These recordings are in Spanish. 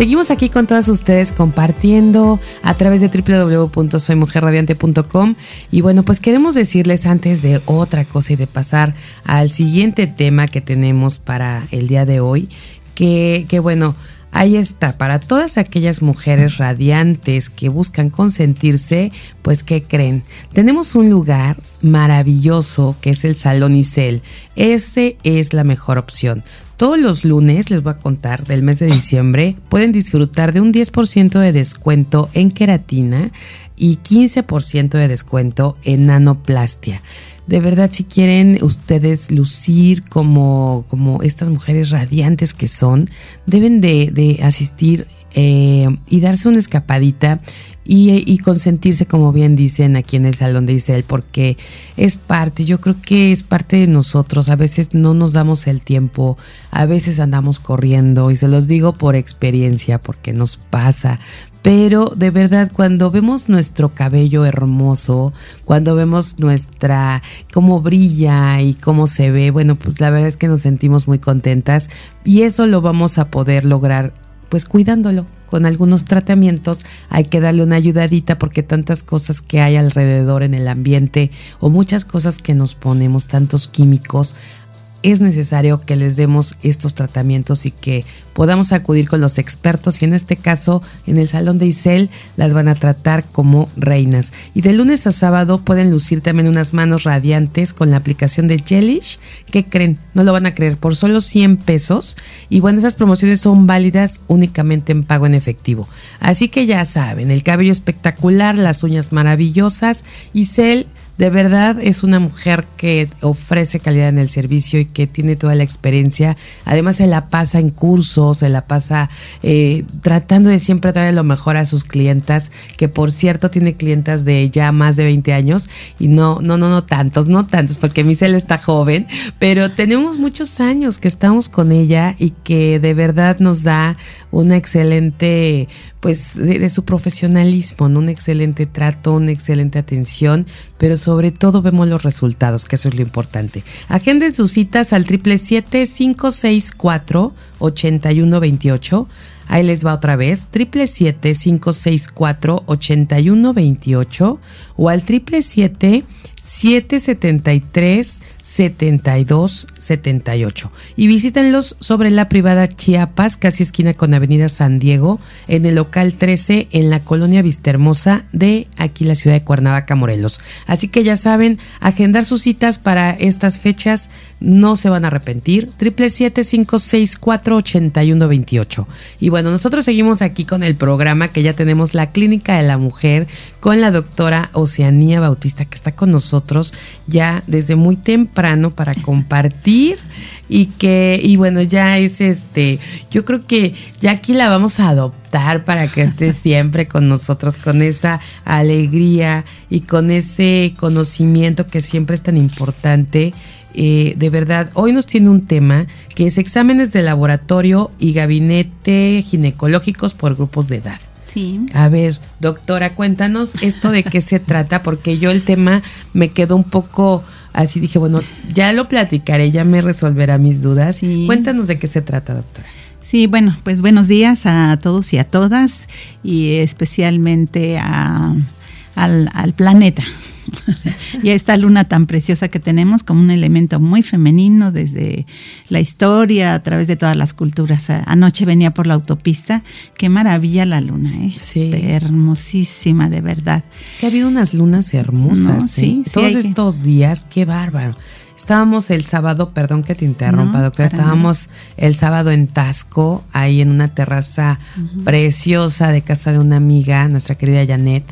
Seguimos aquí con todas ustedes compartiendo a través de www.soymujerradiante.com y bueno, pues queremos decirles antes de otra cosa y de pasar al siguiente tema que tenemos para el día de hoy, que, que bueno, Ahí está, para todas aquellas mujeres radiantes que buscan consentirse, pues ¿qué creen? Tenemos un lugar maravilloso que es el Salón Isel. Ese es la mejor opción. Todos los lunes, les voy a contar, del mes de diciembre, pueden disfrutar de un 10% de descuento en queratina y 15% de descuento en nanoplastia. De verdad, si quieren ustedes lucir como, como estas mujeres radiantes que son, deben de, asistir eh, y darse una escapadita y, consentirse, como bien dicen aquí en el Salón de Isel, porque es parte, yo creo que es parte de nosotros. A veces no nos damos el tiempo, a veces andamos corriendo, y se los digo por experiencia, porque nos pasa. Pero de verdad, cuando vemos nuestro cabello hermoso, cuando vemos nuestra, cómo brilla y cómo se ve, bueno, pues la verdad es que nos sentimos muy contentas y eso lo vamos a poder lograr pues cuidándolo con algunos tratamientos, hay que darle una ayudadita porque tantas cosas que hay alrededor en el ambiente o muchas cosas que nos ponemos, tantos químicos, es necesario que les demos estos tratamientos y que podamos acudir con los expertos y en este caso en el salón de Isel las van a tratar como reinas. Y de lunes a sábado pueden lucir también unas manos radiantes con la aplicación de Jellish. ¿Qué creen? No lo van a creer, por solo 100 pesos. Y bueno, esas promociones son válidas únicamente en pago en efectivo. Así que ya saben, el cabello espectacular, las uñas maravillosas. Isel de verdad es una mujer que ofrece calidad en el servicio y que tiene toda la experiencia. Además se la pasa en cursos, se la pasa eh, tratando de siempre darle lo mejor a sus clientas, que por cierto tiene clientas de ya más de 20 años y no, no, no, no tantos, no tantos, porque Michelle está joven, pero tenemos muchos años que estamos con ella y que de verdad nos da una excelente pues de, su profesionalismo, un excelente trato, una excelente atención, pero sobre todo vemos los resultados, que eso es lo importante. Agenden sus citas al 777-564-8128. Ahí les va otra vez, 777-564-8128 o al 777 773 72 78 y visítenlos sobre la privada Chiapas, casi esquina con Avenida San Diego, en el local 13 en la colonia Vistahermosa de aquí la ciudad de Cuernavaca, Morelos. Así que ya saben, agendar sus citas para estas fechas no se van a arrepentir. 777-564-8128. Y bueno, nosotros seguimos aquí con el programa que ya tenemos la Clínica de la Mujer con la doctora Oceanía Bautista que está con nosotros nosotros ya desde muy temprano para compartir y que, y bueno, ya es este, yo creo que ya aquí la vamos a adoptar para que esté siempre con nosotros, con esa alegría y con ese conocimiento que siempre es tan importante. Eh, de verdad, hoy nos tiene un tema que es exámenes de laboratorio y gabinete ginecológicos por grupos de edad. Sí. A ver, doctora, cuéntanos esto de qué se trata, porque yo el tema me quedó un poco así, dije, bueno, ya lo platicaré, ya me resolverá mis dudas. Cuéntanos de qué se trata, doctora. Sí, bueno, pues buenos días a todos y a todas, y especialmente a, al, al planeta, y esta luna tan preciosa que tenemos como un elemento muy femenino desde la historia, a través de todas las culturas. Anoche venía por la autopista, qué maravilla la luna, ¿eh? Sí. Hermosísima, de verdad. Es que ha habido unas lunas hermosas, ¿eh? Todos estos días, qué bárbaro. Estábamos el sábado, perdón que te interrumpa, doctora, estábamos el sábado en Tasco, ahí en una terraza preciosa de casa de una amiga, nuestra querida Janet,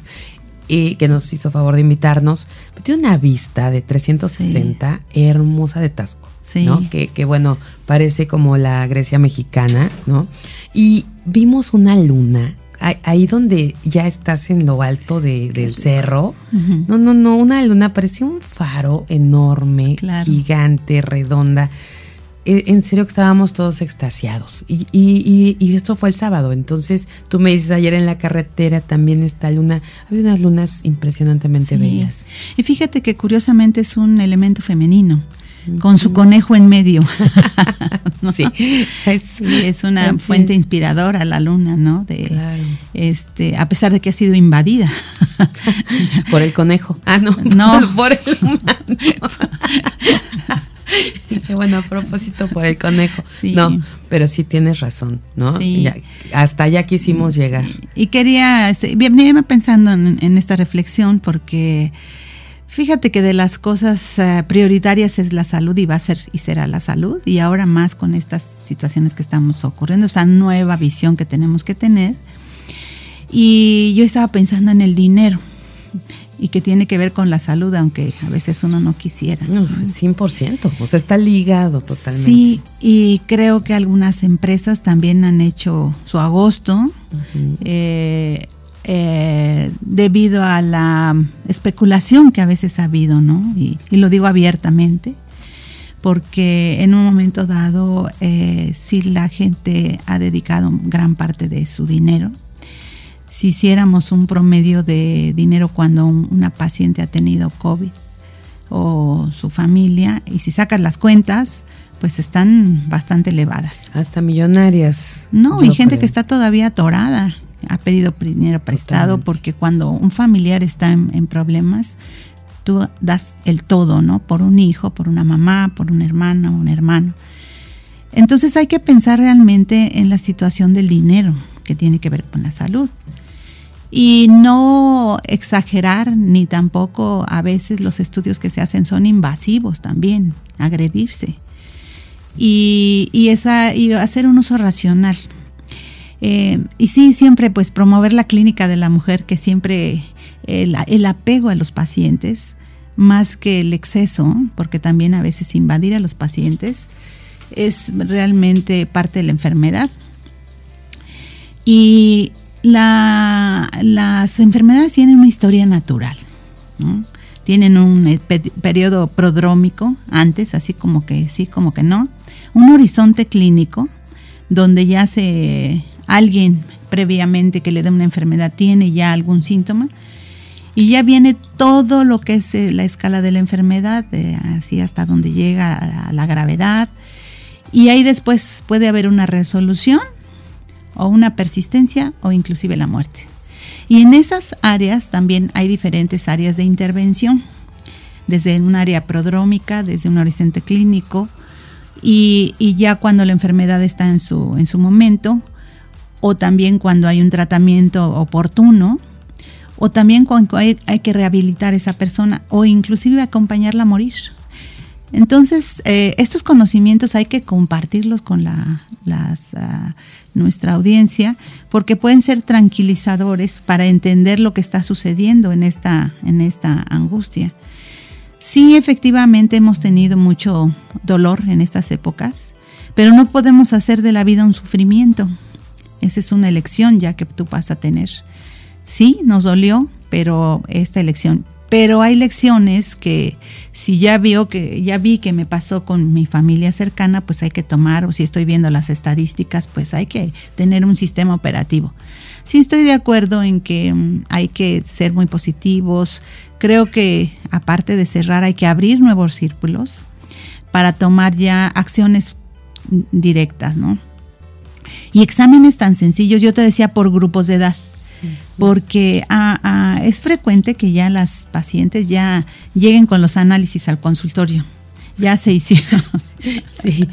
y que nos hizo favor de invitarnos, tiene una vista de 360 hermosa de Tasco, ¿no? Que, que, bueno, parece como la Grecia mexicana, ¿no? Y vimos una luna ahí donde ya estás en lo alto del cerro. No, no, no, una luna parecía un faro enorme, gigante, redonda. E, en serio que estábamos todos extasiados. Y, y, y, esto fue el sábado. Entonces, tú me dices, ayer en la carretera también está luna. Había unas lunas impresionantemente bellas. Y fíjate que curiosamente es un elemento femenino con su conejo en medio. Sí, es, es una fuente inspiradora la luna, ¿no? De, claro. este, a pesar de que ha sido invadida. Por el conejo. Ah, no. No. Por el humano. bueno, a propósito por el conejo. No, pero sí tienes razón, ¿no? hasta allá quisimos llegar. Y quería, este, venía pensando en, esta reflexión porque fíjate que de las cosas eh, prioritarias es la salud y va a ser y será la salud. Y ahora más con estas situaciones que estamos ocurriendo, esa nueva visión que tenemos que tener. Y yo estaba pensando en el dinero y que tiene que ver con la salud, aunque a veces uno no quisiera. No, 100%, o sea, está ligado totalmente. Sí, y creo que algunas empresas también han hecho su agosto eh, eh, debido a la especulación que a veces ha habido, ¿no? Y, lo digo abiertamente, porque en un momento dado, eh, si la gente ha dedicado gran parte de su dinero, si hiciéramos un promedio de dinero cuando una paciente ha tenido COVID o su familia, y si sacas las cuentas, pues están bastante elevadas. Hasta millonarias. No, y gente que está todavía atorada, ha pedido dinero prestado, porque cuando un familiar está en, problemas, tú das el todo, ¿no? Por un hijo, por una mamá, por un hermano, un hermano. Entonces hay que pensar realmente en la situación del dinero que tiene que ver con la salud y no exagerar ni tampoco a veces los estudios que se hacen son invasivos también, agredirse y, y, esa, y hacer un uso racional. Eh, y sí, siempre pues promover la clínica de la mujer, que siempre el, el apego a los pacientes, más que el exceso, porque también a veces invadir a los pacientes es realmente parte de la enfermedad. Y las enfermedades tienen una historia natural. Tienen un eh, periodo prodrómico antes, así como que sí, como que no. Un horizonte clínico donde ya se alguien previamente que le dé una enfermedad tiene ya algún síntoma y ya viene todo lo que es eh, la escala de la enfermedad, así hasta donde llega la gravedad. Y ahí después puede haber una resolución o una persistencia o inclusive la muerte. Y en esas áreas también hay diferentes áreas de intervención, desde un área prodrómica, desde un horizonte clínico, y, ya cuando la enfermedad está en su, en su momento, o también cuando hay un tratamiento oportuno, o también cuando hay, que rehabilitar a esa persona, o inclusive acompañarla a morir. Entonces, eh, estos conocimientos hay que compartirlos con la, ah, nuestra audiencia, porque pueden ser tranquilizadores para entender lo que está sucediendo en esta, en esta angustia. Sí, efectivamente hemos tenido mucho dolor en estas épocas, pero no podemos hacer de la vida un sufrimiento. Esa es una elección ya que tú vas a tener. Sí, nos dolió, pero esta elección pero hay lecciones que si ya vio que ya vi que me pasó con mi familia cercana, pues hay que tomar o si estoy viendo las estadísticas, pues hay que tener un sistema operativo. Sí estoy de acuerdo en que mm, hay que ser muy positivos. Creo que aparte de cerrar hay que abrir nuevos círculos para tomar ya acciones directas, ¿no? Y exámenes tan sencillos, yo te decía por grupos de edad porque ah, ah, es frecuente que ya las pacientes ya lleguen con los análisis al consultorio. Ya se hicieron. Sí,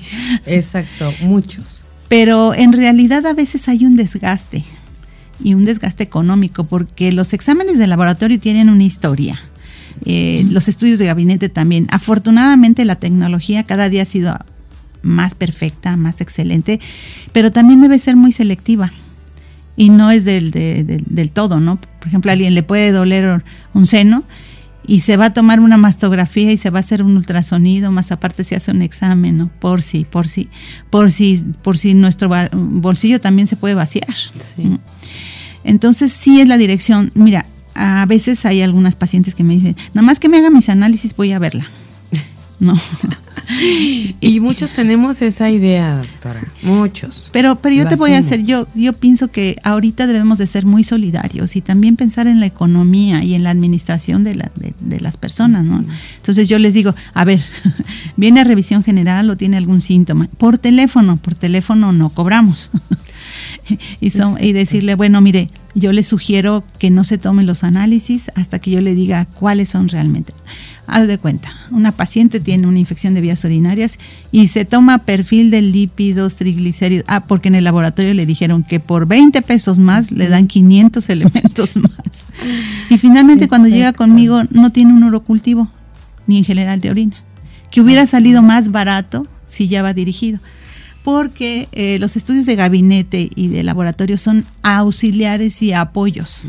exacto, muchos. Pero en realidad a veces hay un desgaste y un desgaste económico porque los exámenes de laboratorio tienen una historia. Eh, los estudios de gabinete también. Afortunadamente la tecnología cada día ha sido más perfecta, más excelente, pero también debe ser muy selectiva y no es del, del todo, ¿no? Por ejemplo, a alguien le puede doler un seno y se va a tomar una mastografía y se va a hacer un ultrasonido, más aparte se hace un examen, ¿no? Por si, por si, por si, por si nuestro bolsillo también se puede vaciar. Entonces sí es la dirección. Mira, a veces hay algunas pacientes que me dicen, nada más que me haga mis análisis voy a verla. No. y muchos tenemos esa idea, doctora, muchos. Pero, pero yo te voy a hacer, yo, yo pienso que ahorita debemos de ser muy solidarios y también pensar en la economía y en la administración de, la, de, las personas, ¿no? Entonces yo les digo, a ver, viene a revisión general o tiene algún síntoma, por teléfono, por teléfono no cobramos. y, son, y decirle, bueno, mire, yo le sugiero que no se tomen los análisis hasta que yo le diga cuáles son realmente. Haz de cuenta, una paciente tiene una infección de vías urinarias y se toma perfil de lípidos, triglicéridos. Ah, porque en el laboratorio le dijeron que por 20 pesos más le dan 500 elementos más. Y finalmente cuando llega conmigo no tiene un urocultivo, ni en general de orina. Que hubiera salido más barato si ya va dirigido porque eh, los estudios de gabinete y de laboratorio son auxiliares y apoyos.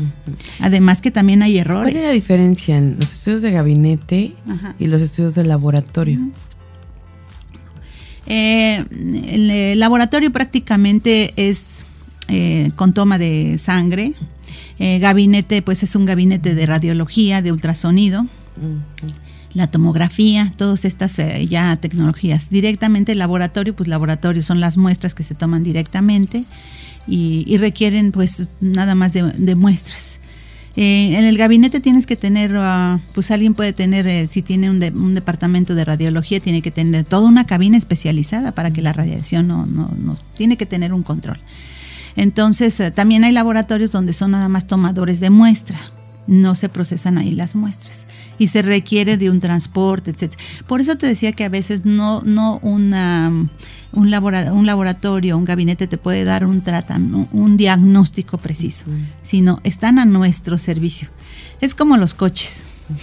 Además que también hay errores. ¿Cuál es la diferencia en los estudios de gabinete y los estudios de laboratorio? Eh, el, laboratorio prácticamente es eh, con toma de sangre. gabinete, pues es un gabinete de radiología, de ultrasonido la tomografía, todas estas eh, ya tecnologías. Directamente el laboratorio, pues laboratorio son las muestras que se toman directamente y, requieren pues nada más de, muestras. Eh, en el gabinete tienes que tener, ah, pues alguien puede tener, eh, si tiene un, un, departamento de radiología, tiene que tener toda una cabina especializada para que la radiación no, no, no tiene que tener un control. Entonces, también hay laboratorios donde son nada más tomadores de muestra no se procesan ahí las muestras y se requiere de un transporte, etc. Por eso te decía que a veces no, no una, un, un laboratorio, un gabinete te puede dar un, tratamiento, un diagnóstico preciso, sino están a nuestro servicio. Es como los coches.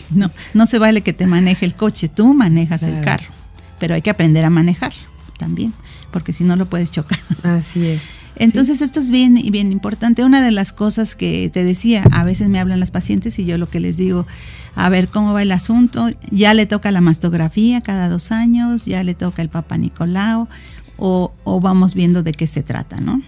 No, no se vale que te maneje el coche, tú manejas el carro, pero hay que aprender a manejar también, porque si no lo puedes chocar. Así es. Entonces esto es bien, bien importante. Una de las cosas que te decía, a veces me hablan las pacientes y yo lo que les digo, a ver cómo va el asunto, ya le toca la mastografía cada dos años, ya le toca el Papa Nicolau o, o vamos viendo de qué se trata, ¿no?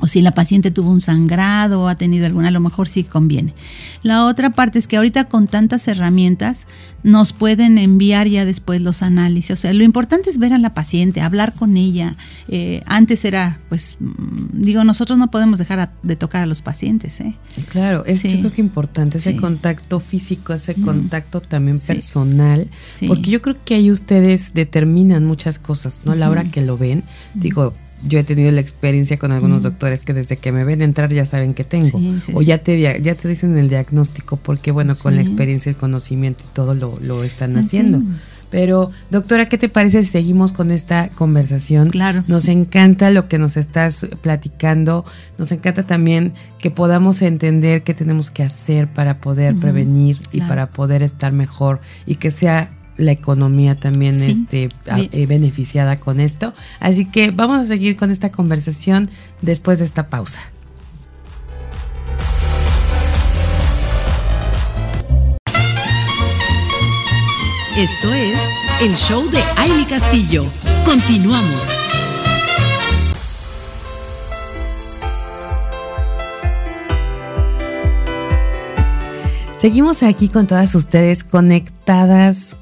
O si la paciente tuvo un sangrado o ha tenido alguna, a lo mejor sí conviene. La otra parte es que ahorita con tantas herramientas nos pueden enviar ya después los análisis. O sea, lo importante es ver a la paciente, hablar con ella. Eh, antes era, pues, mm, digo, nosotros no podemos dejar de tocar a los pacientes. ¿eh? Claro, es yo creo que importante ese contacto físico, ese contacto también personal, porque yo creo que ahí ustedes determinan muchas cosas, ¿no? A la hora que lo ven, digo, yo he tenido la experiencia con algunos doctores que desde que me ven entrar ya saben que tengo. o ya te ya te dicen el diagnóstico porque, bueno, con la experiencia, el conocimiento y todo lo, lo están haciendo. Pero, doctora, ¿qué te parece si seguimos con esta conversación? Claro. Nos encanta lo que nos estás platicando. Nos encanta también que podamos entender qué tenemos que hacer para poder prevenir y para poder estar mejor y que sea la economía también este, eh, beneficiada con esto. Así que vamos a seguir con esta conversación después de esta pausa. Esto es el show de Aile Castillo. Continuamos. Seguimos aquí con todas ustedes conectadas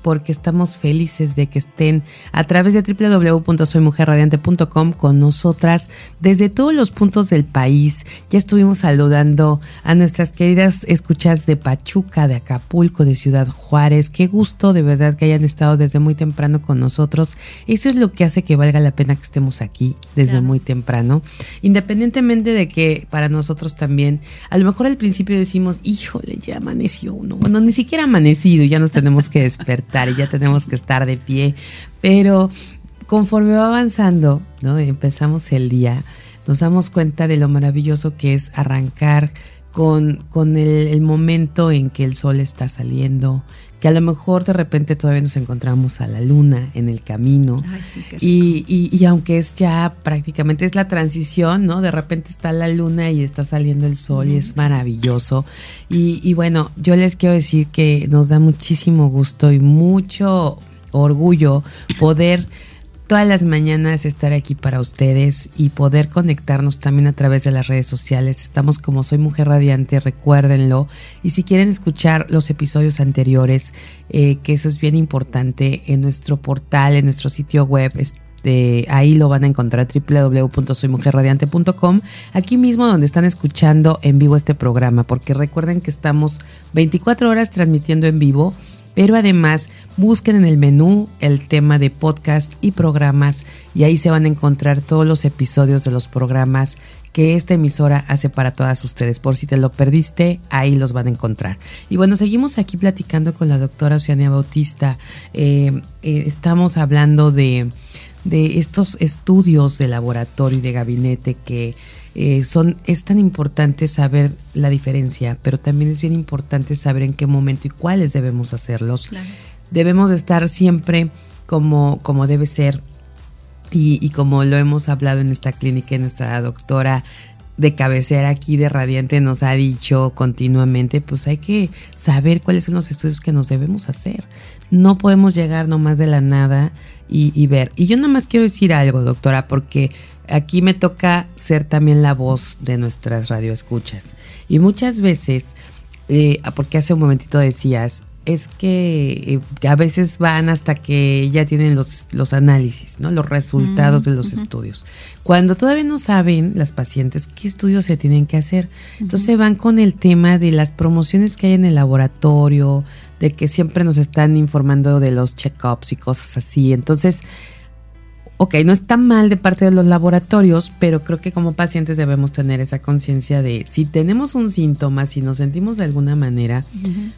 porque estamos felices de que estén a través de www.soymujerradiante.com con nosotras desde todos los puntos del país. Ya estuvimos saludando a nuestras queridas escuchas de Pachuca, de Acapulco, de Ciudad Juárez. Qué gusto de verdad que hayan estado desde muy temprano con nosotros. Eso es lo que hace que valga la pena que estemos aquí desde muy temprano. Independientemente de que para nosotros también, a lo mejor al principio decimos, híjole, ya amaneció uno. Bueno, ni siquiera amanecido, ya nos tenemos que despertar y ya tenemos que estar de pie. Pero conforme va avanzando, ¿no? Empezamos el día, nos damos cuenta de lo maravilloso que es arrancar con, con el, el, momento en que el sol está saliendo, que a lo mejor de repente todavía nos encontramos a la luna en el camino. y, y, aunque es ya prácticamente es la transición, ¿no? De repente está la luna y está saliendo el sol y es maravilloso. Y, y bueno, yo les quiero decir que nos da muchísimo gusto y mucho orgullo poder todas las mañanas estar aquí para ustedes y poder conectarnos también a través de las redes sociales. Estamos como Soy Mujer Radiante, recuérdenlo. Y si quieren escuchar los episodios anteriores, eh, que eso es bien importante, en nuestro portal, en nuestro sitio web, este, ahí lo van a encontrar www.soymujerradiante.com, aquí mismo donde están escuchando en vivo este programa, porque recuerden que estamos 24 horas transmitiendo en vivo pero además busquen en el menú el tema de podcast y programas y ahí se van a encontrar todos los episodios de los programas que esta emisora hace para todas ustedes. Por si te lo perdiste, ahí los van a encontrar. Y bueno, seguimos aquí platicando con la doctora Oceania Bautista. Eh, eh, estamos hablando de, de estos estudios de laboratorio y de gabinete que eh, son, es tan importante saber la diferencia, pero también es bien importante saber en qué momento y cuáles debemos hacerlos. Debemos estar siempre como, como debe ser y, como lo hemos hablado en esta clínica, nuestra doctora de cabecera aquí de Radiante nos ha dicho continuamente, pues hay que saber cuáles son los estudios que nos debemos hacer. No podemos llegar nomás de la nada y, y ver. Y yo nada más quiero decir algo, doctora, porque aquí me toca ser también la voz de nuestras radioescuchas. Y muchas veces, eh, porque hace un momentito decías, es que eh, a veces van hasta que ya tienen los, los análisis, ¿no? Los resultados de los estudios. Cuando todavía no saben las pacientes qué estudios se tienen que hacer. Entonces van con el tema de las promociones que hay en el laboratorio, de que siempre nos están informando de los check-ups y cosas así. Entonces, ok, no está mal de parte de los laboratorios, pero creo que como pacientes debemos tener esa conciencia de si tenemos un síntoma, si nos sentimos de alguna manera,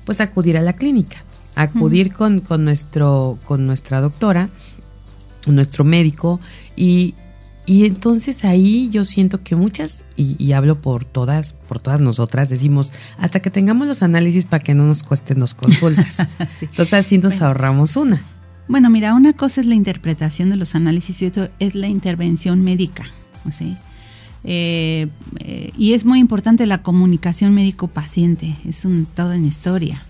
pues acudir a la clínica, acudir con, con, nuestro, con nuestra doctora, nuestro médico y, y entonces ahí yo siento que muchas, y, hablo por todas, por todas nosotras, decimos, hasta que tengamos los análisis para que no nos cuesten las consultas. Entonces así nos ahorramos una. Bueno, mira, una cosa es la interpretación de los análisis y otra es la intervención médica. Eh, eh, y es muy importante la comunicación médico-paciente, es un todo en historia.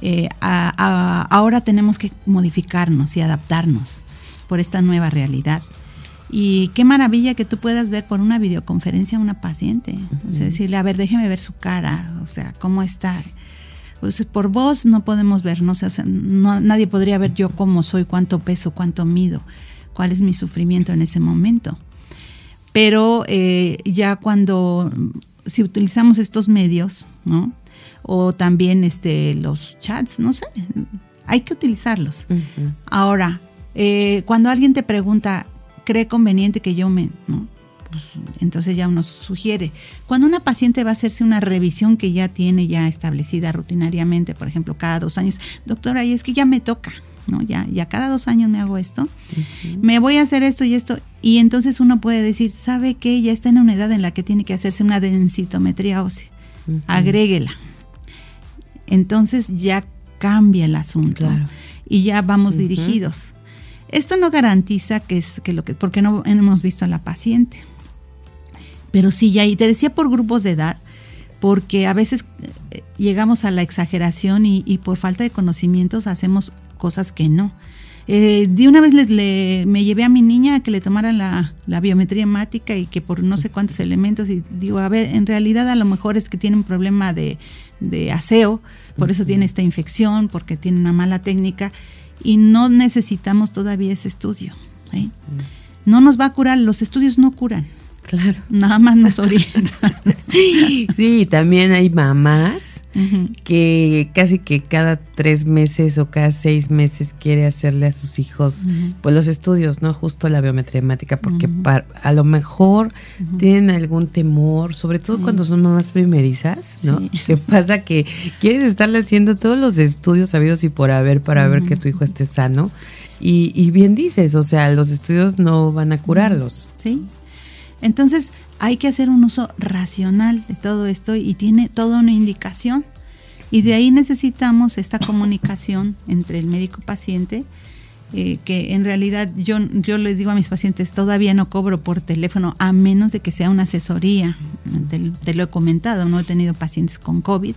Eh, ahora tenemos que modificarnos y adaptarnos por esta nueva realidad. Y qué maravilla que tú puedas ver por una videoconferencia a una paciente. O sea, decirle, a ver, déjeme ver su cara, o sea, cómo está. Pues por voz no podemos ver, no, nadie podría ver yo cómo soy, cuánto peso, cuánto mido, cuál es mi sufrimiento en ese momento. Pero eh, ya cuando, si utilizamos estos medios, ¿no? O también este, los chats, no sé, hay que utilizarlos. Ahora, eh, cuando alguien te pregunta, ¿cree conveniente que yo me... ¿no? Pues entonces ya uno sugiere. Cuando una paciente va a hacerse una revisión que ya tiene ya establecida rutinariamente, por ejemplo, cada dos años, doctora, y es que ya me toca, ¿no? Ya, ya cada dos años me hago esto, me voy a hacer esto y esto, y entonces uno puede decir, ¿sabe qué? Ya está en una edad en la que tiene que hacerse una densitometría ósea, agréguela. Entonces ya cambia el asunto y ya vamos dirigidos. Esto no garantiza que es que lo que, porque no hemos visto a la paciente. Pero sí, ya, y te decía por grupos de edad, porque a veces eh, llegamos a la exageración y, por falta de conocimientos hacemos cosas que no. Eh, de una vez le, me llevé a mi niña a que le tomaran la, biometría hemática y que por no sé cuántos elementos, y digo, a ver, en realidad a lo mejor es que tiene un problema de, aseo, por eso tiene esta infección, porque tiene una mala técnica, y no necesitamos todavía ese estudio. No nos va a curar, los estudios no curan. Claro. Nada más nos orienta. sí, también hay mamás que casi que cada tres meses o cada seis meses quiere hacerle a sus hijos pues los estudios, ¿no? Justo la biometría hemática, porque a lo mejor tienen algún temor, sobre todo cuando son mamás primerizas, ¿no? Que pasa que quieres estarle haciendo todos los estudios sabidos y por haber para ver que tu hijo esté sano. Y, y bien dices, o sea, los estudios no van a curarlos. Sí. Entonces hay que hacer un uso racional de todo esto y tiene toda una indicación. Y de ahí necesitamos esta comunicación entre el médico-paciente, eh, que en realidad yo, yo les digo a mis pacientes, todavía no cobro por teléfono a menos de que sea una asesoría. Te, lo he comentado, no he tenido pacientes con COVID,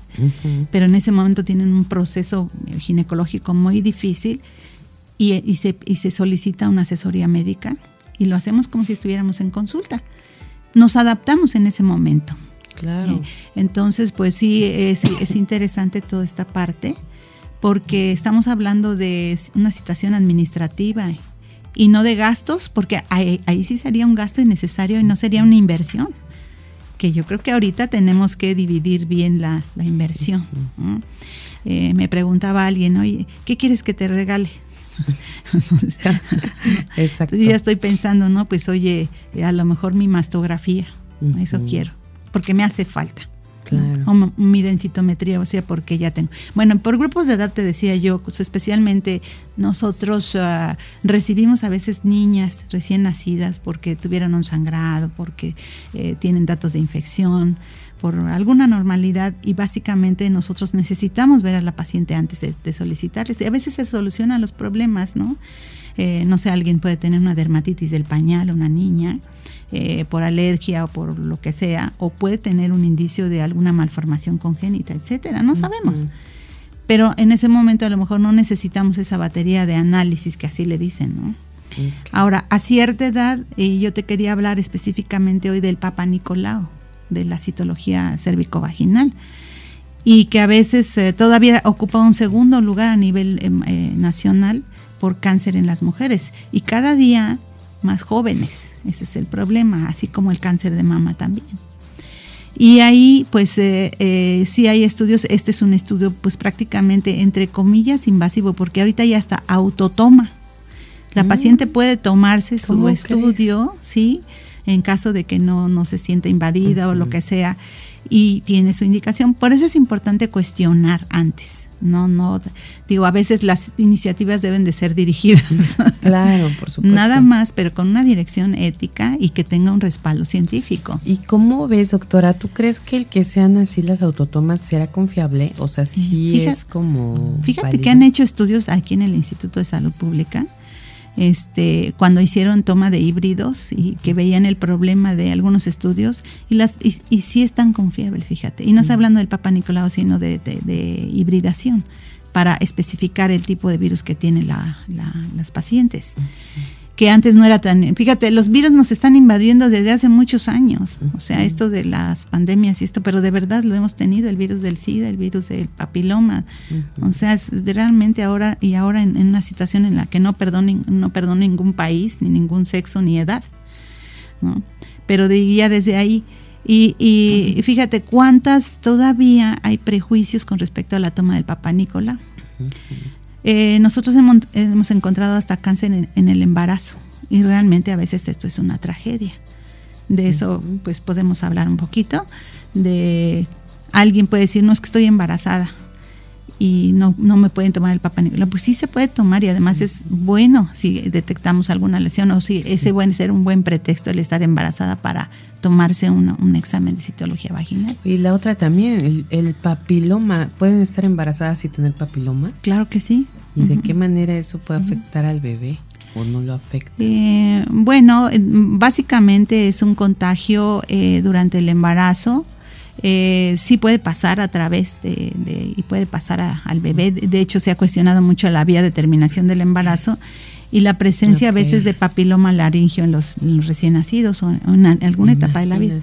pero en ese momento tienen un proceso ginecológico muy difícil y, se, y se solicita una asesoría médica y lo hacemos como si estuviéramos en consulta. Nos adaptamos en ese momento. Claro. Eh, entonces, pues sí, es, es interesante toda esta parte porque estamos hablando de una situación administrativa y no de gastos, porque ahí, sí sería un gasto innecesario y no sería una inversión, que yo creo que ahorita tenemos que dividir bien la, inversión. Eh, me preguntaba alguien, oye, ¿qué quieres que te regale? Exacto. ya estoy pensando, ¿no? Pues oye, a lo mejor mi mastografía, eso quiero, porque me hace falta. O mi densitometría, o sea, porque ya tengo. Bueno, por grupos de edad te decía yo, pues, especialmente nosotros ah, recibimos a veces niñas recién nacidas porque tuvieron un sangrado, porque eh, tienen datos de infección, por alguna normalidad y básicamente nosotros necesitamos ver a la paciente antes de, solicitarles. Y a veces se solucionan los problemas, ¿no? Eh, no sé, alguien puede tener una dermatitis del pañal, una niña, eh, por alergia o por lo que sea, o puede tener un indicio de alguna malformación congénita, etcétera, no sabemos. Pero en ese momento a lo mejor no necesitamos esa batería de análisis que así le dicen, ¿no? Ahora, a cierta edad, y yo te quería hablar específicamente hoy del Papa Nicolau, de la citología cervicovaginal, y que a veces eh, todavía ocupa un segundo lugar a nivel em, eh, nacional por cáncer en las mujeres. Y cada día más jóvenes. Ese es el problema, así como el cáncer de mama también. Y ahí, pues, eh, eh, sí hay estudios. Este es un estudio, pues, prácticamente entre comillas invasivo, porque ahorita ya está autotoma. La mm. paciente puede tomarse su estudio, sí, en caso de que no, no se sienta invadida o lo que sea y tiene su indicación. Por eso es importante cuestionar antes. No, no, digo, a veces las iniciativas deben de ser dirigidas. Claro, por supuesto. Nada más, pero con una dirección ética y que tenga un respaldo científico. ¿Y cómo ves, doctora? ¿Tú crees que el que sean así las autotomas será confiable? O sea, sí es como. Fíjate que han hecho estudios aquí en el Instituto de Salud Pública este, cuando hicieron toma de híbridos y que veían el problema de algunos estudios y, las, y, sí es tan confiable, fíjate. Y no está hablando del Papa Nicolau, sino de, de, hibridación para especificar el tipo de virus que tienen la, las pacientes que antes no era tan... Fíjate, los virus nos están invadiendo desde hace muchos años, o sea, esto de las pandemias y esto, pero de verdad lo hemos tenido, el virus del SIDA, el virus del papiloma, o sea, es realmente ahora y ahora en, una situación en la que no perdona no perdona ningún país, ni ningún sexo, ni edad, ¿no? Pero de, ya desde ahí... Y, y fíjate cuántas todavía hay prejuicios con respecto a la toma del Papa Nicola. Eh, nosotros hemos, encontrado hasta cáncer en, el embarazo y realmente a veces esto es una tragedia. De eso pues podemos hablar un poquito. De alguien puede decir, no es que estoy embarazada y no, no me pueden tomar el Papa Pues sí se puede tomar y además es bueno si detectamos alguna lesión o si ese puede ser un buen pretexto el estar embarazada para tomarse un examen de citología vaginal. Y la otra también, el, papiloma. ¿Pueden estar embarazadas y tener papiloma? Claro que sí. ¿Y de qué manera eso puede afectar al bebé? ¿O no lo afecta? Eh, bueno, básicamente es un contagio eh, durante el embarazo eh, sí puede pasar a través de, y puede pasar al bebé. De hecho, se ha cuestionado mucho la vía de terminación del embarazo y la presencia a veces de papiloma laringio en los, recién nacidos o en, alguna etapa de la vida.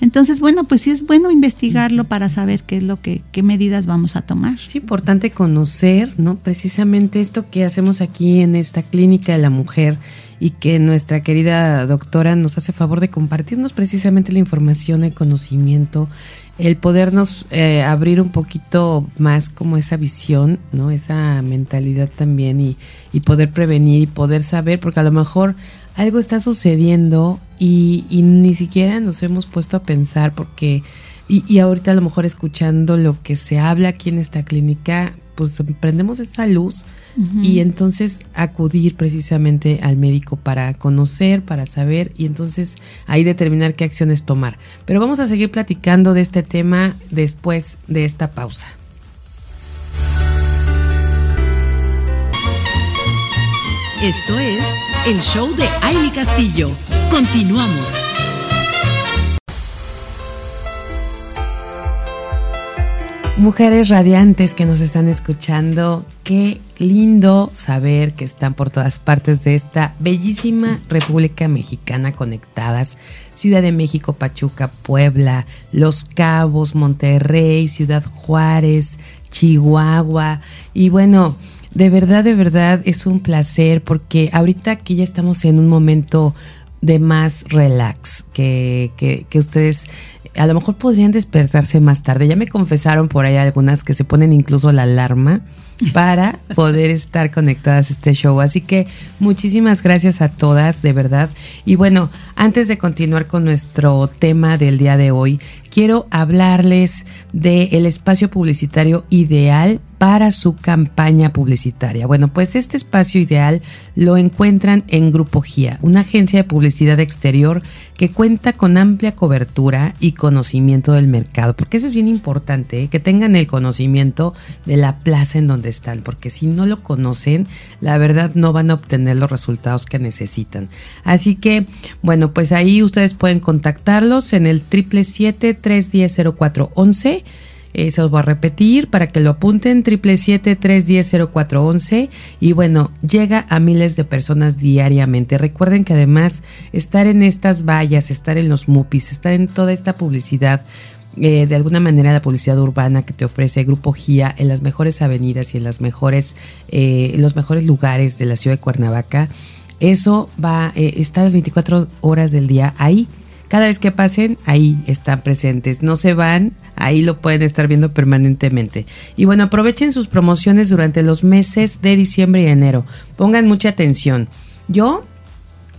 Entonces, bueno, pues sí es bueno investigarlo para saber qué es lo que, qué medidas vamos a tomar. Es importante conocer, ¿no? Precisamente esto que hacemos aquí en esta clínica de la mujer y que nuestra querida doctora nos hace favor de compartirnos precisamente la información, el conocimiento, el podernos eh, abrir un poquito más como esa visión, ¿no? Esa mentalidad también y, y poder prevenir y poder saber, porque a lo mejor algo está sucediendo y, ni siquiera nos hemos puesto a pensar porque, y, y, ahorita a lo mejor escuchando lo que se habla aquí en esta clínica, pues prendemos esa luz y entonces acudir precisamente al médico para conocer, para saber y entonces ahí determinar qué acciones tomar. Pero vamos a seguir platicando de este tema después de esta pausa. Esto es el show de Aile Castillo. Continuamos. Mujeres radiantes que nos están escuchando, qué lindo saber que están por todas partes de esta bellísima República Mexicana conectadas. Ciudad de México, Pachuca, Puebla, Los Cabos, Monterrey, Ciudad Juárez, Chihuahua. Y bueno, de verdad, de verdad es un placer porque ahorita que ya estamos en un momento de más relax, que, que, que ustedes a lo mejor podrían despertarse más tarde. Ya me confesaron por ahí algunas que se ponen incluso la alarma para poder estar conectadas a este show. Así que muchísimas gracias a todas, de verdad. Y bueno, antes de continuar con nuestro tema del día de hoy, quiero hablarles del espacio publicitario ideal para su campaña publicitaria. Bueno, pues este espacio ideal lo encuentran en Grupo GIA, una agencia de publicidad exterior que cuenta con amplia cobertura y conocimiento del mercado, porque eso es bien importante, ¿eh? que tengan el conocimiento de la plaza en donde porque si no lo conocen, la verdad no van a obtener los resultados que necesitan. Así que, bueno, pues ahí ustedes pueden contactarlos en el 777-310-0411 eh, se los voy a repetir para que lo apunten, 777-310-0411. Y bueno, llega a miles de personas diariamente. Recuerden que además estar en estas vallas, estar en los MUPIs, estar en toda esta publicidad, eh, de alguna manera la publicidad urbana que te ofrece Grupo GIA en las mejores avenidas y en las mejores, eh, los mejores lugares de la ciudad de Cuernavaca, eso va, eh, está las 24 horas del día ahí cada vez que pasen, ahí están presentes. No se van, ahí lo pueden estar viendo permanentemente. Y bueno, aprovechen sus promociones durante los meses de diciembre y enero. Pongan mucha atención. Yo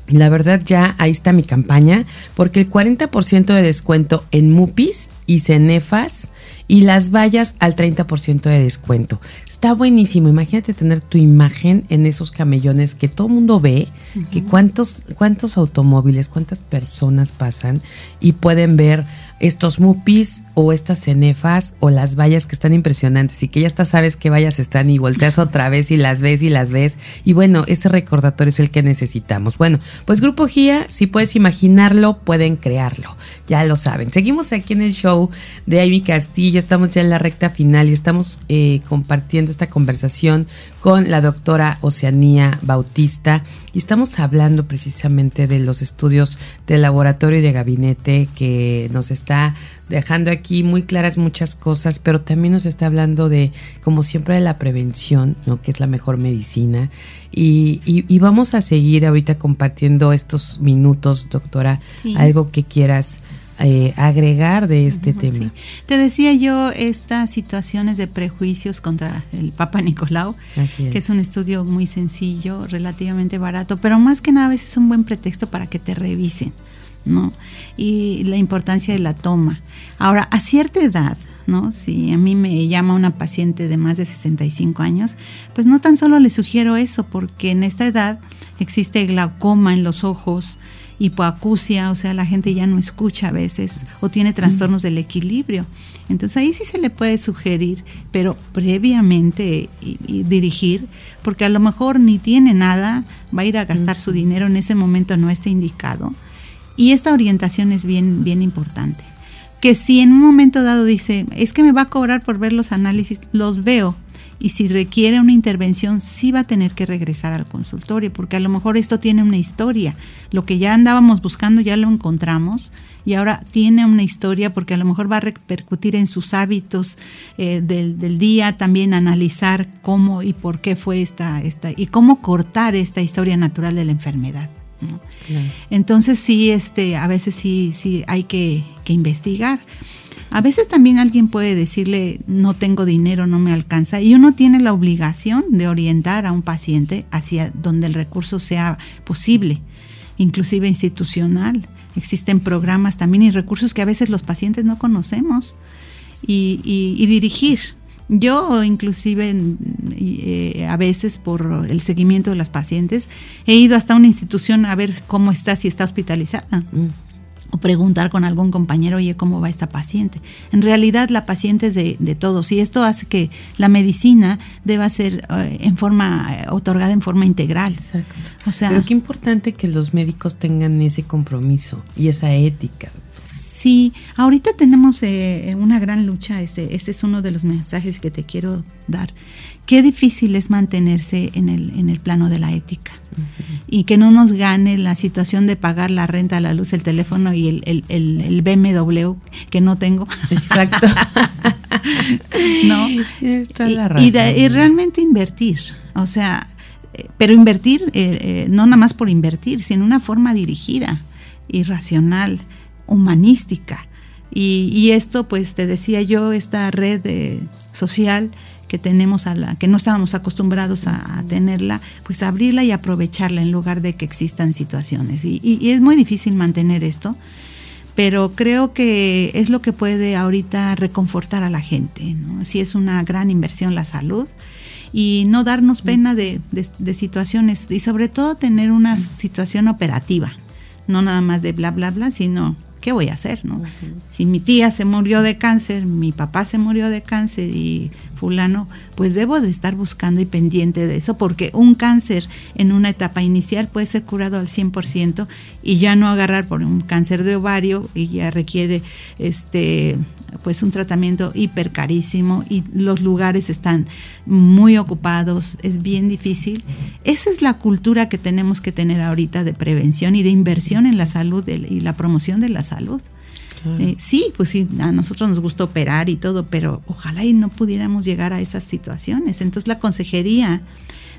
la verdad ya ahí está mi campaña, porque el 40% de descuento en Mupis y Cenefas y las vallas al 30% de descuento. Está buenísimo. Imagínate tener tu imagen en esos camellones que todo el mundo ve, que cuántos, cuántos automóviles, cuántas personas pasan y pueden ver estos mupis o estas cenefas o las vallas que están impresionantes y que ya hasta sabes qué vallas están y volteas otra vez y las ves y las ves. Y bueno, ese recordatorio es el que necesitamos. Bueno, pues Grupo GIA, si puedes imaginarlo, pueden crearlo. Ya lo saben. Seguimos aquí en el show de Amy Castillo. Estamos ya en la recta final y estamos eh, compartiendo esta conversación con la doctora Oceanía Bautista y estamos hablando precisamente de los estudios de laboratorio y de gabinete que nos está dejando aquí muy claras muchas cosas, pero también nos está hablando de, como siempre, de la prevención, ¿no? que es la mejor medicina. Y, y, vamos a seguir ahorita compartiendo estos minutos, doctora, algo que quieras eh, agregar de este tema. Te decía yo estas situaciones de prejuicios contra el Papa Nicolau, que es un estudio muy sencillo, relativamente barato, pero más que nada a veces es un buen pretexto para que te revisen, ¿no? Y la importancia de la toma. Ahora, a cierta edad, ¿no? Si a mí me llama una paciente de más de 65 años, pues no tan solo le sugiero eso, porque en esta edad existe glaucoma en los ojos, hipoacusia, o sea, la gente ya no escucha a veces o tiene trastornos del equilibrio. Entonces ahí sí se le puede sugerir, pero previamente y, dirigir, porque a lo mejor ni tiene nada, va a ir a gastar su dinero en ese momento no está indicado. Y esta orientación es bien, bien importante. Que si en un momento dado dice, es que me va a cobrar por ver los análisis, los veo, y si requiere una intervención sí va a tener que regresar al consultorio porque a lo mejor esto tiene una historia. Lo que ya andábamos buscando ya lo encontramos y ahora tiene una historia porque a lo mejor va a repercutir en sus hábitos eh, del, día, también analizar cómo y por qué fue esta, esta y cómo cortar esta historia natural de la enfermedad. Entonces sí, este, a veces sí, sí hay que, que investigar. A veces también alguien puede decirle, no tengo dinero, no me alcanza, y uno tiene la obligación de orientar a un paciente hacia donde el recurso sea posible, inclusive institucional. Existen programas también y recursos que a veces los pacientes no conocemos y, dirigir. Yo inclusive eh, a veces por el seguimiento de las pacientes he ido hasta una institución a ver cómo está, si está hospitalizada. Mm o preguntar con algún compañero, oye, ¿cómo va esta paciente? En realidad la paciente es de, todos y esto hace que la medicina deba ser eh, en forma, eh, otorgada en forma integral. Exacto. O sea, Pero qué importante que los médicos tengan ese compromiso y esa ética, Sí, ahorita tenemos eh, una gran lucha, ese, ese es uno de los mensajes que te quiero dar. Qué difícil es mantenerse en el, en el plano de la ética y que no nos gane la situación de pagar la renta, la luz, el teléfono y el, el, el, BMW que no tengo. Exacto. no. Y, y, realmente invertir, o sea, eh, pero invertir eh, eh, no nada más por invertir, sino una forma dirigida y racional humanística. Y, esto, pues te decía yo, esta red social que tenemos a la que no estábamos acostumbrados a, tenerla, pues abrirla y aprovecharla en lugar de que existan situaciones. Y, es muy difícil mantener esto, pero creo que es lo que puede ahorita reconfortar a la gente. ¿no? Si es una gran inversión la salud y no darnos pena de, de situaciones y sobre todo tener una situación operativa, no nada más de bla, bla, bla, sino ¿qué voy a hacer? No? Si mi tía se murió de cáncer, mi papá se murió de cáncer y fulano, pues debo de estar buscando y pendiente de eso, porque un cáncer en una etapa inicial puede ser curado al 100% y ya no agarrar por un cáncer de ovario y ya requiere este pues un tratamiento hiper carísimo y los lugares están muy ocupados, es bien difícil. Esa es la cultura que tenemos que tener ahorita de prevención y de inversión en la salud y la promoción de la salud. Eh, sí, pues sí, a nosotros nos gusta operar y todo, pero ojalá y no pudiéramos llegar a esas situaciones. Entonces la consejería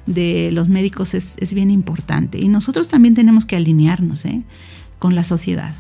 de los médicos es, es bien importante y nosotros también tenemos que alinearnos ¿eh? con la sociedad.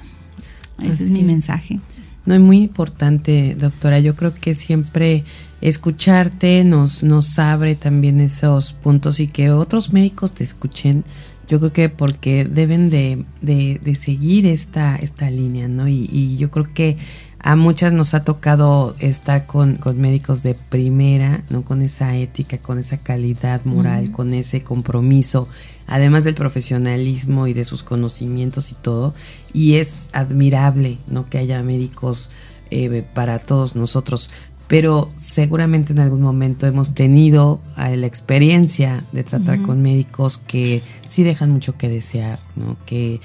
Ese es mi mensaje. No, es muy importante, doctora. Yo creo que siempre escucharte nos, nos abre también esos puntos y que otros médicos te escuchen. Yo creo que porque deben de, de, seguir esta, esta línea, ¿no? Y, y yo creo que a muchas nos ha tocado estar con, médicos de primera, ¿no? Con esa ética, con esa calidad moral, con ese compromiso, además del profesionalismo y de sus conocimientos y todo. Y es admirable, ¿no? Que haya médicos eh, para todos nosotros. Pero seguramente en algún momento hemos tenido eh, la experiencia de tratar con médicos que sí dejan mucho que desear, ¿no? Que,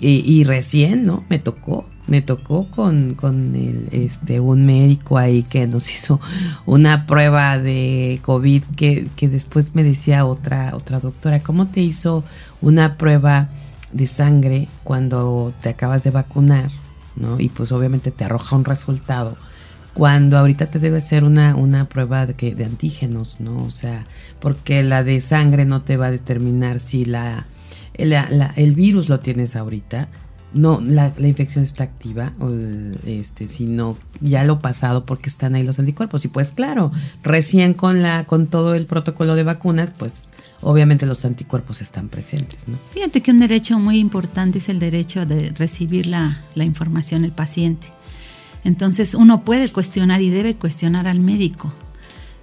y, y recién, ¿no? Me tocó me tocó con, con el, este, un médico ahí que nos hizo una prueba de COVID que, que después me decía otra, otra doctora, ¿cómo te hizo una prueba de sangre cuando te acabas de vacunar? ¿no? Y pues obviamente te arroja un resultado cuando ahorita te debe hacer una, una prueba de, que, de antígenos, ¿no? O sea, porque la de sangre no te va a determinar si la, el virus lo tienes ahorita, no la, la, infección está activa, o este, sino ya lo pasado porque están ahí los anticuerpos. Y pues claro, recién con la, con todo el protocolo de vacunas, pues obviamente los anticuerpos están presentes. ¿no? Fíjate que un derecho muy importante es el derecho de recibir la, la información el paciente. Entonces uno puede cuestionar y debe cuestionar al médico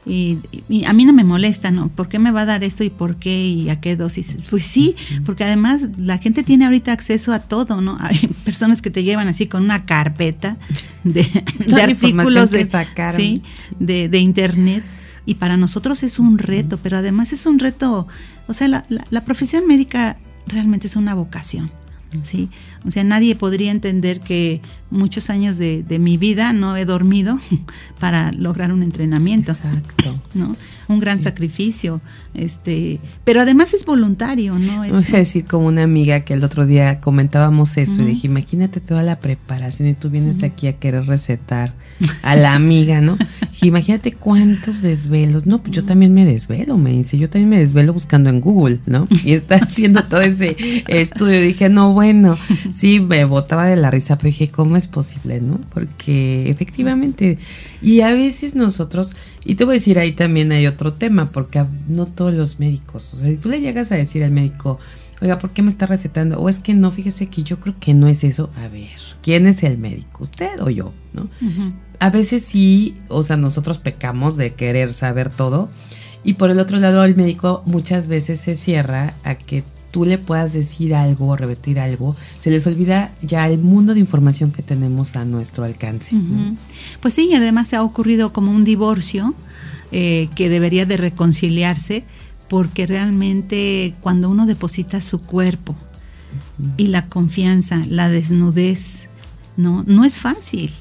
y, a mí no me molesta, ¿no? ¿Por qué me va a dar esto y por qué y a qué dosis? Pues sí, porque además la gente tiene ahorita acceso a todo, ¿no? Hay personas que te llevan así con una carpeta de, artículos de, ¿sí? de, de, internet y para nosotros es un reto, pero además es un reto, o sea, la, la profesión médica realmente es una vocación. ¿sí? O sea, nadie podría entender que muchos años de, de, mi vida no he dormido para lograr un entrenamiento. Exacto. ¿no? Un gran sacrificio. Este, pero además es voluntario, ¿no? Es, Voy a decir como una amiga que el otro día comentábamos eso y dije, imagínate toda la preparación y tú vienes aquí a querer recetar a la amiga, ¿no? imagínate cuántos desvelos. No, pues yo también me desvelo, me dice, yo también me desvelo buscando en Google, ¿no? Y está haciendo todo ese estudio. Dije, no, bueno, sí, me botaba de la risa, pero dije, ¿cómo es posible, no? Porque efectivamente, y a veces nosotros, y te voy a decir, ahí también hay otro tema, porque no todos los médicos, o sea, si tú le llegas a decir al médico, oiga, ¿por qué me está recetando? O es que no, fíjese que yo creo que no es eso. A ver, ¿quién es el médico? ¿Usted o yo? ¿No? A veces sí, o sea, nosotros pecamos de querer saber todo. Y por el otro lado, el médico muchas veces se cierra a que tú le puedas decir algo o repetir algo, se les olvida ya el mundo de información que tenemos a nuestro alcance. Pues sí, además se ha ocurrido como un divorcio eh, que debería de reconciliarse porque realmente cuando uno deposita su cuerpo y la confianza, la desnudez No, no es fácil.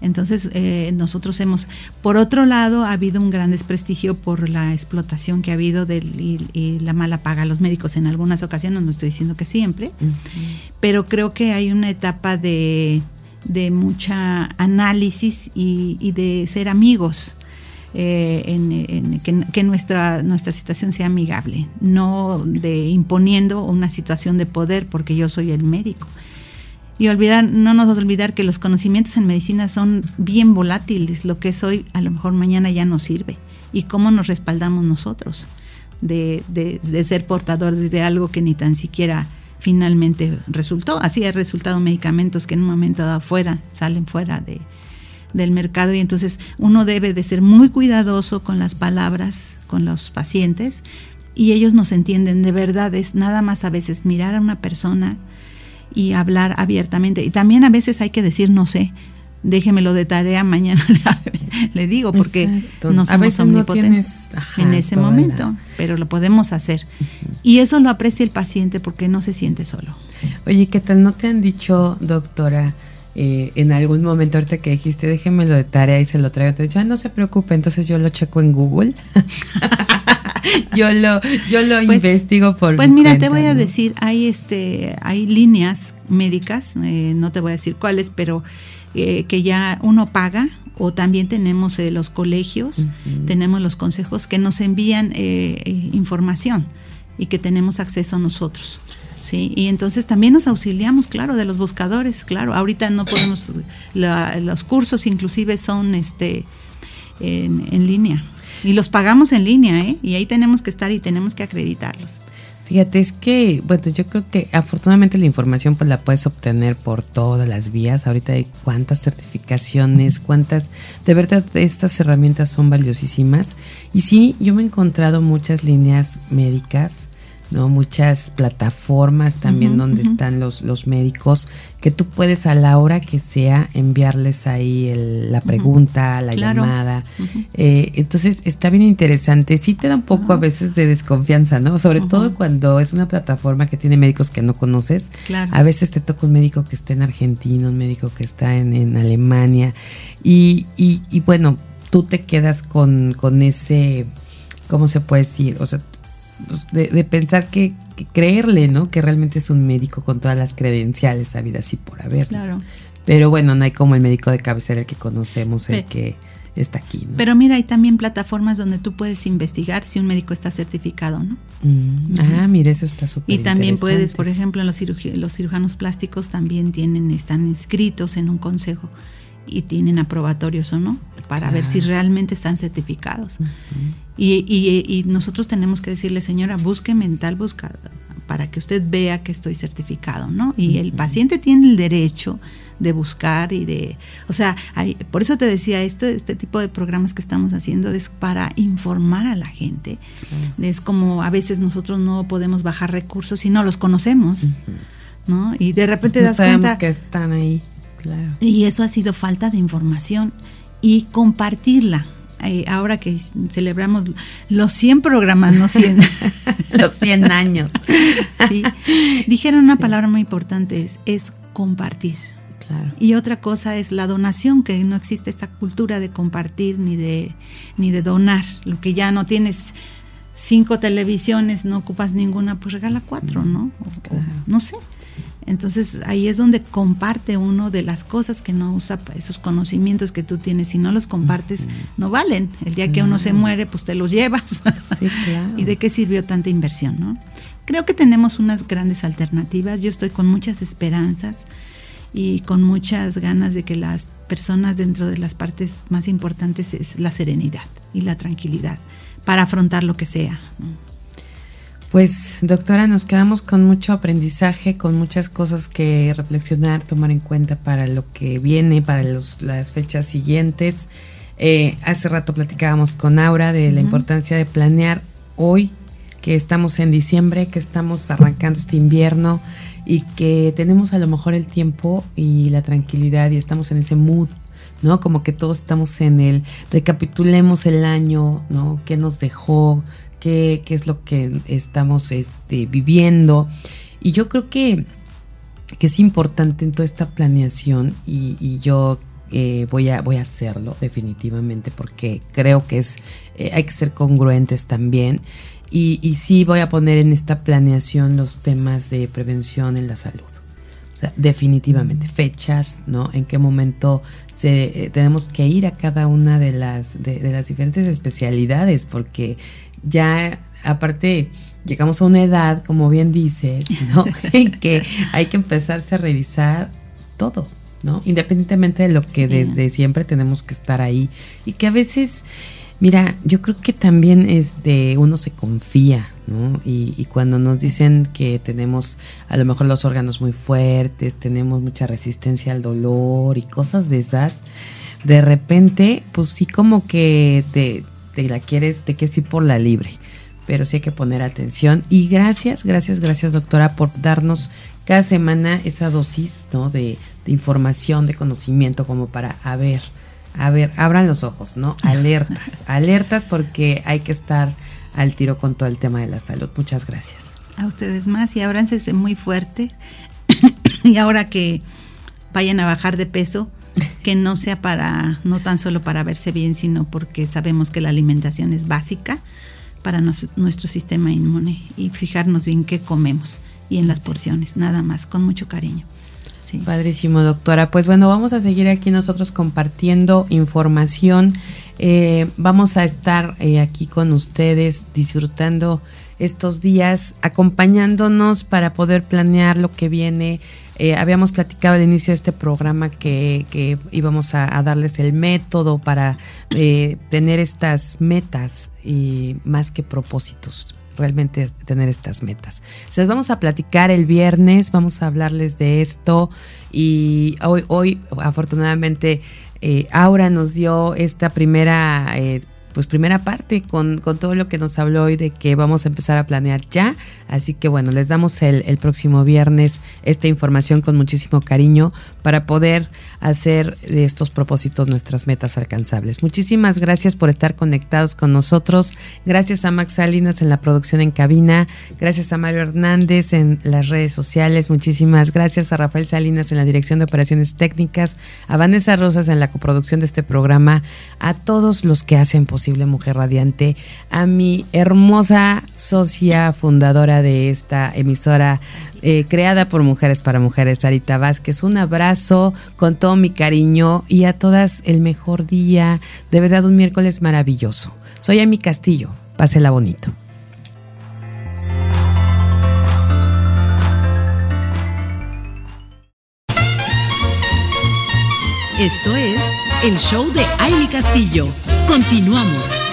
Entonces, eh, nosotros hemos, por otro lado, ha habido un gran desprestigio por la explotación que ha habido del, y, la mala paga a los médicos en algunas ocasiones, no estoy diciendo que siempre, pero creo que hay una etapa de, de mucha análisis y, de ser amigos. Eh, en, que, que, nuestra, nuestra situación sea amigable, no de imponiendo una situación de poder porque yo soy el médico. Y olvidar, no nos olvidar que los conocimientos en medicina son bien volátiles. Lo que es hoy, a lo mejor mañana ya no sirve. ¿Y cómo nos respaldamos nosotros de, ser portadores de algo que ni tan siquiera finalmente resultó? Así ha resultado medicamentos que en un momento dado fuera, salen fuera de, del mercado y entonces uno debe de ser muy cuidadoso con las palabras, con los pacientes y ellos nos entienden de verdad. Es nada más a veces mirar a una persona y hablar abiertamente. Y también a veces hay que decir no sé, déjemelo de tarea, mañana le digo, porque no somos omnipotentes en ese momento, pero lo podemos hacer. Y eso lo aprecia el paciente porque no se siente solo. Oye, ¿qué tal? ¿No te han dicho, doctora, eh, en algún momento ahorita que dijiste, déjemelo de tarea y se lo traigo, te he no se preocupe, entonces yo lo checo en Google? yo lo, yo lo pues, investigo por Pues mira, te voy a decir, hay este, hay líneas médicas, eh, no te voy a decir cuáles, pero eh, que ya uno paga o también tenemos eh, los colegios, tenemos los consejos que nos envían información y que tenemos acceso a nosotros. ¿sí? Y entonces también nos auxiliamos, claro, de los buscadores, claro. Ahorita no podemos, los cursos inclusive son este en, en línea. Y los pagamos en línea, ¿eh? Y ahí tenemos que estar y tenemos que acreditarlos. Fíjate, es que, bueno, yo creo que afortunadamente la información pues la puedes obtener por todas las vías. Ahorita hay cuántas certificaciones, cuántas, de verdad estas herramientas son valiosísimas. Y sí, yo me he encontrado muchas líneas médicas ¿no? Muchas plataformas también donde están los, los médicos que tú puedes a la hora que sea enviarles ahí la pregunta, la llamada. Eh, entonces está bien interesante. Sí te da un poco a veces de desconfianza, ¿no? Sobre todo cuando es una plataforma que tiene médicos que no conoces. A veces te toca un médico que está en Argentina, un médico que está en, en Alemania. Y, y, y bueno, tú te quedas con, con ese, ¿cómo se puede decir? O sea, pues, de, pensar que, creerle, ¿no? Que realmente es un médico con todas las credenciales vida así por haber. Claro. Pero bueno, no hay como el médico de cabecera el que conocemos, el que está aquí. Pero mira, hay también plataformas donde tú puedes investigar si un médico está certificado, ¿no? Mm, ah, mira, eso está súper Y también puedes, por ejemplo, los, los cirujanos plásticos también tienen, están inscritos en un consejo y tienen aprobatorios o no, para ver si realmente están certificados. y, y, nosotros tenemos que decirle, señora, busque mental buscada para que usted vea que estoy certificado, ¿no? Y el paciente tiene el derecho de buscar y de, o sea, por eso te decía, esto, este tipo de programas que estamos haciendo es para informar a la gente. Es como a veces nosotros no podemos bajar recursos si no los conocemos, ¿no? Y de repente no das sabemos cuenta que están ahí. Y eso ha sido falta de información y compartirla. Eh, ahora que celebramos los 100 programas, no 100. los 100 años. sí. Dijeron una palabra muy importante, es, es compartir. Claro. Y otra cosa es la donación, que no existe esta cultura de compartir ni de, ni de donar. Lo que ya no tienes cinco televisiones, no ocupas ninguna, pues regala cuatro, ¿no? no sé. Entonces ahí es donde comparte uno de las cosas que no usa, esos conocimientos que tú tienes, si no los compartes, no valen. El día que uno se muere, pues te los llevas. ¿Y de qué sirvió tanta inversión? ¿no? Creo que tenemos unas grandes alternativas. Yo estoy con muchas esperanzas y con muchas ganas de que las personas dentro de las partes más importantes es la serenidad y la tranquilidad para afrontar lo que sea. Pues doctora, nos quedamos con mucho aprendizaje, con muchas cosas que reflexionar, tomar en cuenta para lo que viene, para las fechas siguientes. Eh, hace rato platicábamos con Aura de la importancia de planear hoy, que estamos en diciembre, que estamos arrancando este invierno y que tenemos a lo mejor el tiempo y la tranquilidad y estamos en ese mood ¿no? Como que todos estamos en el, recapitulemos el año, ¿no? ¿Qué nos dejó? Qué, es lo que estamos este, viviendo. Y yo creo que que es importante en toda esta planeación y, yo eh, voy, a, voy a hacerlo definitivamente porque creo que es, eh, hay que ser congruentes también. Y, y sí voy a poner en esta planeación los temas de prevención en la salud. O sea, definitivamente, fechas, ¿no? En qué momento se, eh, tenemos que ir a cada una de las, de, de las diferentes especialidades, porque ya aparte llegamos a una edad, como bien dices, ¿no? en que hay que empezarse a revisar todo, ¿no? Independientemente de lo que desde siempre tenemos que estar ahí. Y que a veces, mira, yo creo que también es de uno se confía, ¿no? Y, y cuando nos dicen que tenemos a lo mejor los órganos muy fuertes, tenemos mucha resistencia al dolor y cosas de esas, de repente, pues sí como que te, te la quieres, te quieres ir por la libre pero sí hay que poner atención. Y gracias, gracias, gracias doctora por darnos cada semana esa dosis ¿no? de, información, de conocimiento como para, a ver, a ver, abran los ojos, ¿no? Alertas, alertas porque hay que estar al tiro con todo el tema de la salud. Muchas gracias. A ustedes más y ábranse muy fuerte. y ahora que vayan a bajar de peso, que no sea para, no tan solo para verse bien, sino porque sabemos que la alimentación es básica para nuestro sistema inmune y fijarnos bien qué comemos y en las porciones, nada más, con mucho cariño. Sí. Padrísimo, doctora. Pues bueno, vamos a seguir aquí nosotros compartiendo información. Eh, vamos a estar eh, aquí con ustedes disfrutando estos días, acompañándonos para poder planear lo que viene eh, habíamos platicado al inicio de este programa que, íbamos a, darles el método para eh, tener estas metas y más que propósitos realmente tener estas metas. Se vamos a platicar el viernes, vamos a hablarles de esto y hoy, hoy afortunadamente eh, Aura nos dio esta primera pues primera parte con, con, todo lo que nos habló hoy de que vamos a empezar a planear ya. Así que bueno, les damos el, el próximo viernes esta información con muchísimo cariño para poder hacer de estos propósitos nuestras metas alcanzables. Muchísimas gracias por estar conectados con nosotros. Gracias a Max Salinas en la producción en cabina. Gracias a Mario Hernández en las redes sociales. Muchísimas gracias a Rafael Salinas en la dirección de operaciones técnicas. A Vanessa Rosas en la coproducción de este programa. A todos los que hacen posible Mujer Radiante, a mi hermosa socia fundadora de esta emisora eh, creada por Mujeres para Mujeres, Arita Vázquez. Un abrazo con todo mi cariño y a todas el mejor día. De verdad, un miércoles maravilloso. Soy Ami Castillo. Pásela bonito. Esto es el show de Aile Castillo. Continuamos.